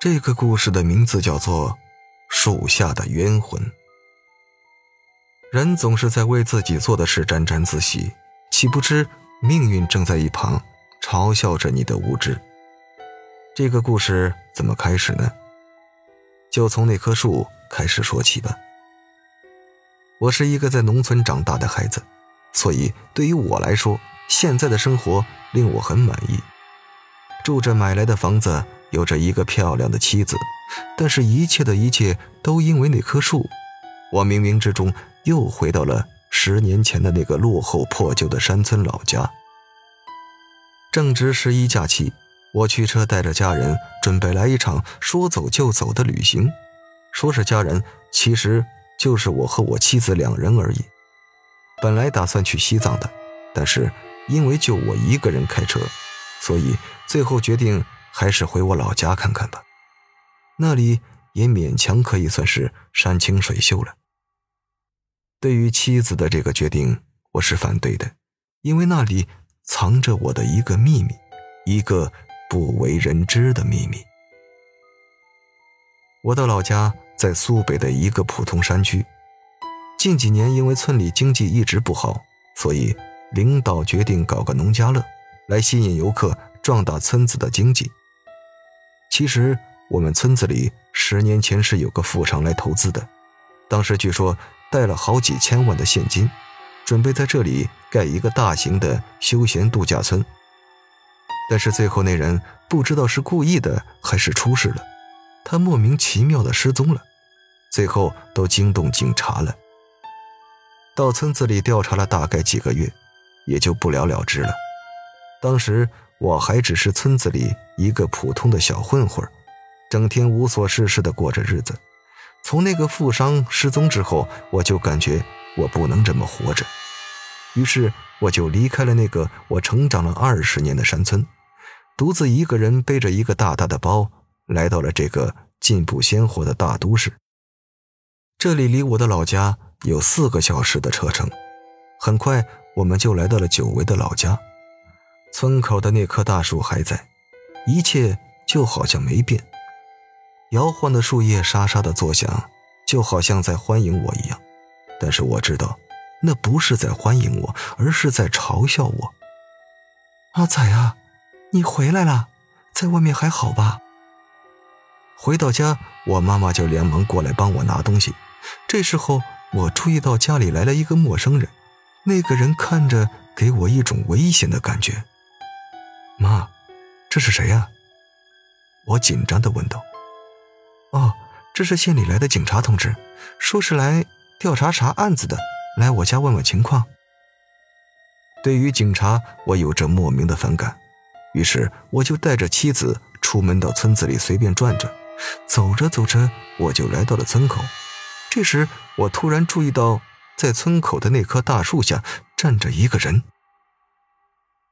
这个故事的名字叫做《树下的冤魂》。人总是在为自己做的事沾沾自喜，岂不知命运正在一旁嘲笑着你的无知。这个故事怎么开始呢？就从那棵树开始说起吧。我是一个在农村长大的孩子，所以对于我来说，现在的生活令我很满意，住着买来的房子。有着一个漂亮的妻子，但是，一切的一切都因为那棵树。我冥冥之中又回到了十年前的那个落后破旧的山村老家。正值十一假期，我驱车带着家人准备来一场说走就走的旅行。说是家人，其实就是我和我妻子两人而已。本来打算去西藏的，但是因为就我一个人开车，所以最后决定。还是回我老家看看吧，那里也勉强可以算是山清水秀了。对于妻子的这个决定，我是反对的，因为那里藏着我的一个秘密，一个不为人知的秘密。我的老家在苏北的一个普通山区，近几年因为村里经济一直不好，所以领导决定搞个农家乐，来吸引游客，壮大村子的经济。其实我们村子里十年前是有个富商来投资的，当时据说带了好几千万的现金，准备在这里盖一个大型的休闲度假村。但是最后那人不知道是故意的还是出事了，他莫名其妙的失踪了，最后都惊动警察了。到村子里调查了大概几个月，也就不了了之了。当时。我还只是村子里一个普通的小混混，整天无所事事的过着日子。从那个富商失踪之后，我就感觉我不能这么活着，于是我就离开了那个我成长了二十年的山村，独自一个人背着一个大大的包，来到了这个进步鲜活的大都市。这里离我的老家有四个小时的车程，很快我们就来到了久违的老家。村口的那棵大树还在，一切就好像没变。摇晃的树叶沙沙的作响，就好像在欢迎我一样。但是我知道，那不是在欢迎我，而是在嘲笑我。阿仔啊，你回来了，在外面还好吧？回到家，我妈妈就连忙过来帮我拿东西。这时候，我注意到家里来了一个陌生人，那个人看着给我一种危险的感觉。妈，这是谁呀？我紧张的问道。哦，这是县里来的警察同志，说是来调查啥案子的，来我家问问情况。对于警察，我有着莫名的反感，于是我就带着妻子出门到村子里随便转转。走着走着，我就来到了村口。这时，我突然注意到，在村口的那棵大树下站着一个人，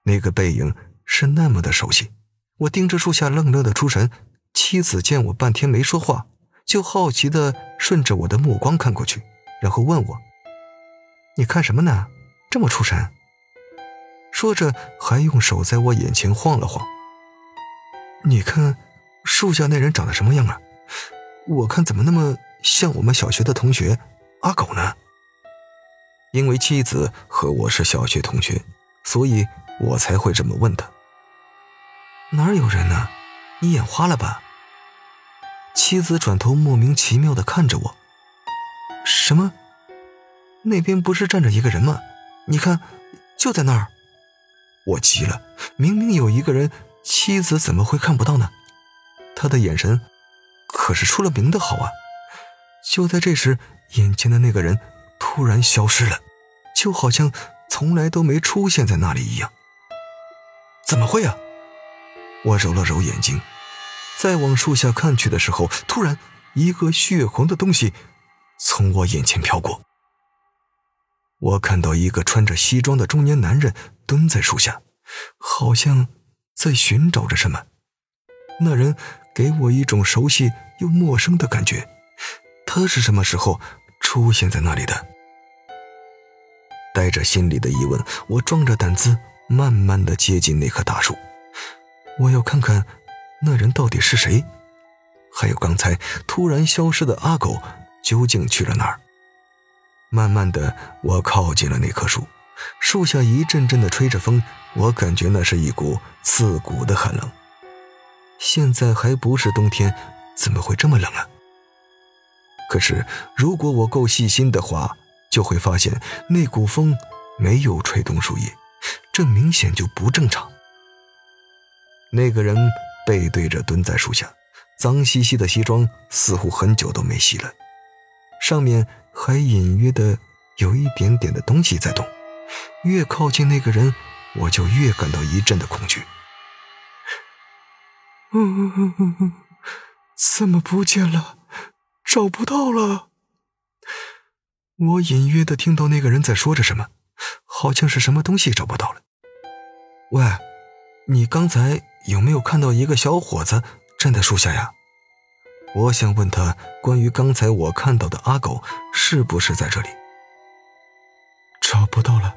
那个背影。是那么的熟悉，我盯着树下愣愣的出神。妻子见我半天没说话，就好奇的顺着我的目光看过去，然后问我：“你看什么呢？这么出神？”说着还用手在我眼前晃了晃。你看树下那人长得什么样啊？我看怎么那么像我们小学的同学阿狗呢？因为妻子和我是小学同学，所以我才会这么问他。哪有人呢？你眼花了吧？妻子转头莫名其妙的看着我。什么？那边不是站着一个人吗？你看，就在那儿。我急了，明明有一个人，妻子怎么会看不到呢？他的眼神可是出了名的好啊！就在这时，眼前的那个人突然消失了，就好像从来都没出现在那里一样。怎么会啊？我揉了揉眼睛，再往树下看去的时候，突然一个血红的东西从我眼前飘过。我看到一个穿着西装的中年男人蹲在树下，好像在寻找着什么。那人给我一种熟悉又陌生的感觉，他是什么时候出现在那里的？带着心里的疑问，我壮着胆子慢慢的接近那棵大树。我要看看，那人到底是谁？还有刚才突然消失的阿狗究竟去了哪儿？慢慢的，我靠近了那棵树，树下一阵阵的吹着风，我感觉那是一股刺骨的寒冷。现在还不是冬天，怎么会这么冷啊？可是如果我够细心的话，就会发现那股风没有吹动树叶，这明显就不正常。那个人背对着蹲在树下，脏兮兮的西装似乎很久都没洗了，上面还隐约的有一点点的东西在动。越靠近那个人，我就越感到一阵的恐惧。嗯，怎么不见了？找不到了。我隐约的听到那个人在说着什么，好像是什么东西找不到了。喂，你刚才有没有看到一个小伙子站在树下呀？我想问他关于刚才我看到的阿狗是不是在这里？找不到了，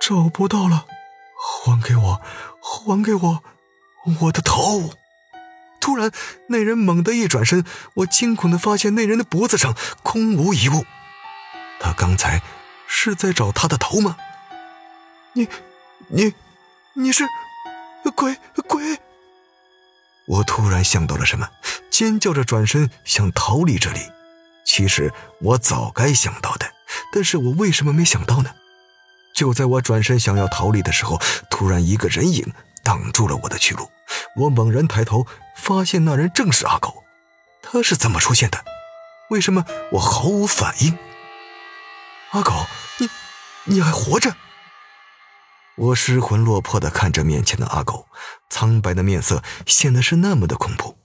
找不到了，还给我，还给我，我的头！突然，那人猛地一转身，我惊恐的发现那人的脖子上空无一物。他刚才是在找他的头吗？你，你，你是鬼鬼！我突然想到了什么，尖叫着转身想逃离这里。其实我早该想到的，但是我为什么没想到呢？就在我转身想要逃离的时候，突然一个人影挡住了我的去路。我猛然抬头，发现那人正是阿狗。他是怎么出现的？为什么我毫无反应？阿狗，你，你还活着？我失魂落魄的看着面前的阿狗，苍白的面色显得是那么的恐怖。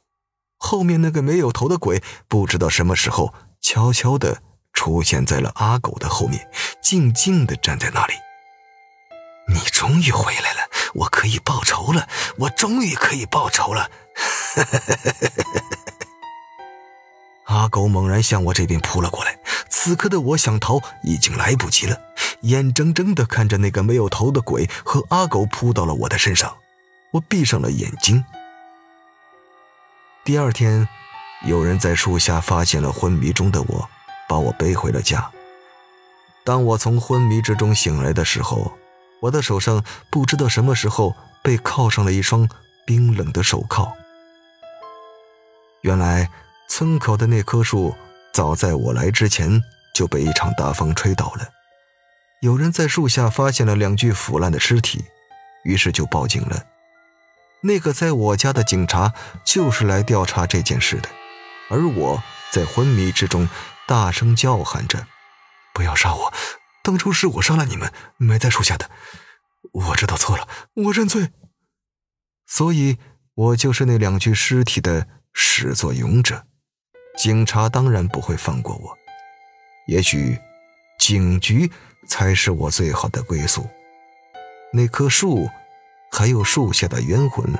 后面那个没有头的鬼，不知道什么时候悄悄的出现在了阿狗的后面，静静的站在那里。你终于回来了，我可以报仇了，我终于可以报仇了。阿狗猛然向我这边扑了过来。此刻的我想逃已经来不及了，眼睁睁地看着那个没有头的鬼和阿狗扑到了我的身上，我闭上了眼睛。第二天，有人在树下发现了昏迷中的我，把我背回了家。当我从昏迷之中醒来的时候，我的手上不知道什么时候被铐上了一双冰冷的手铐。原来村口的那棵树。早在我来之前就被一场大风吹倒了。有人在树下发现了两具腐烂的尸体，于是就报警了。那个在我家的警察就是来调查这件事的，而我在昏迷之中大声叫喊着：“不要杀我！当初是我杀了你们，埋在树下的。我知道错了，我认罪。”所以，我就是那两具尸体的始作俑者。警察当然不会放过我，也许警局才是我最好的归宿。那棵树，还有树下的冤魂，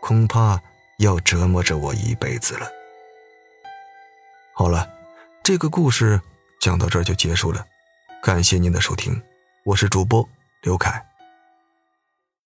恐怕要折磨着我一辈子了。好了，这个故事讲到这儿就结束了，感谢您的收听，我是主播刘凯。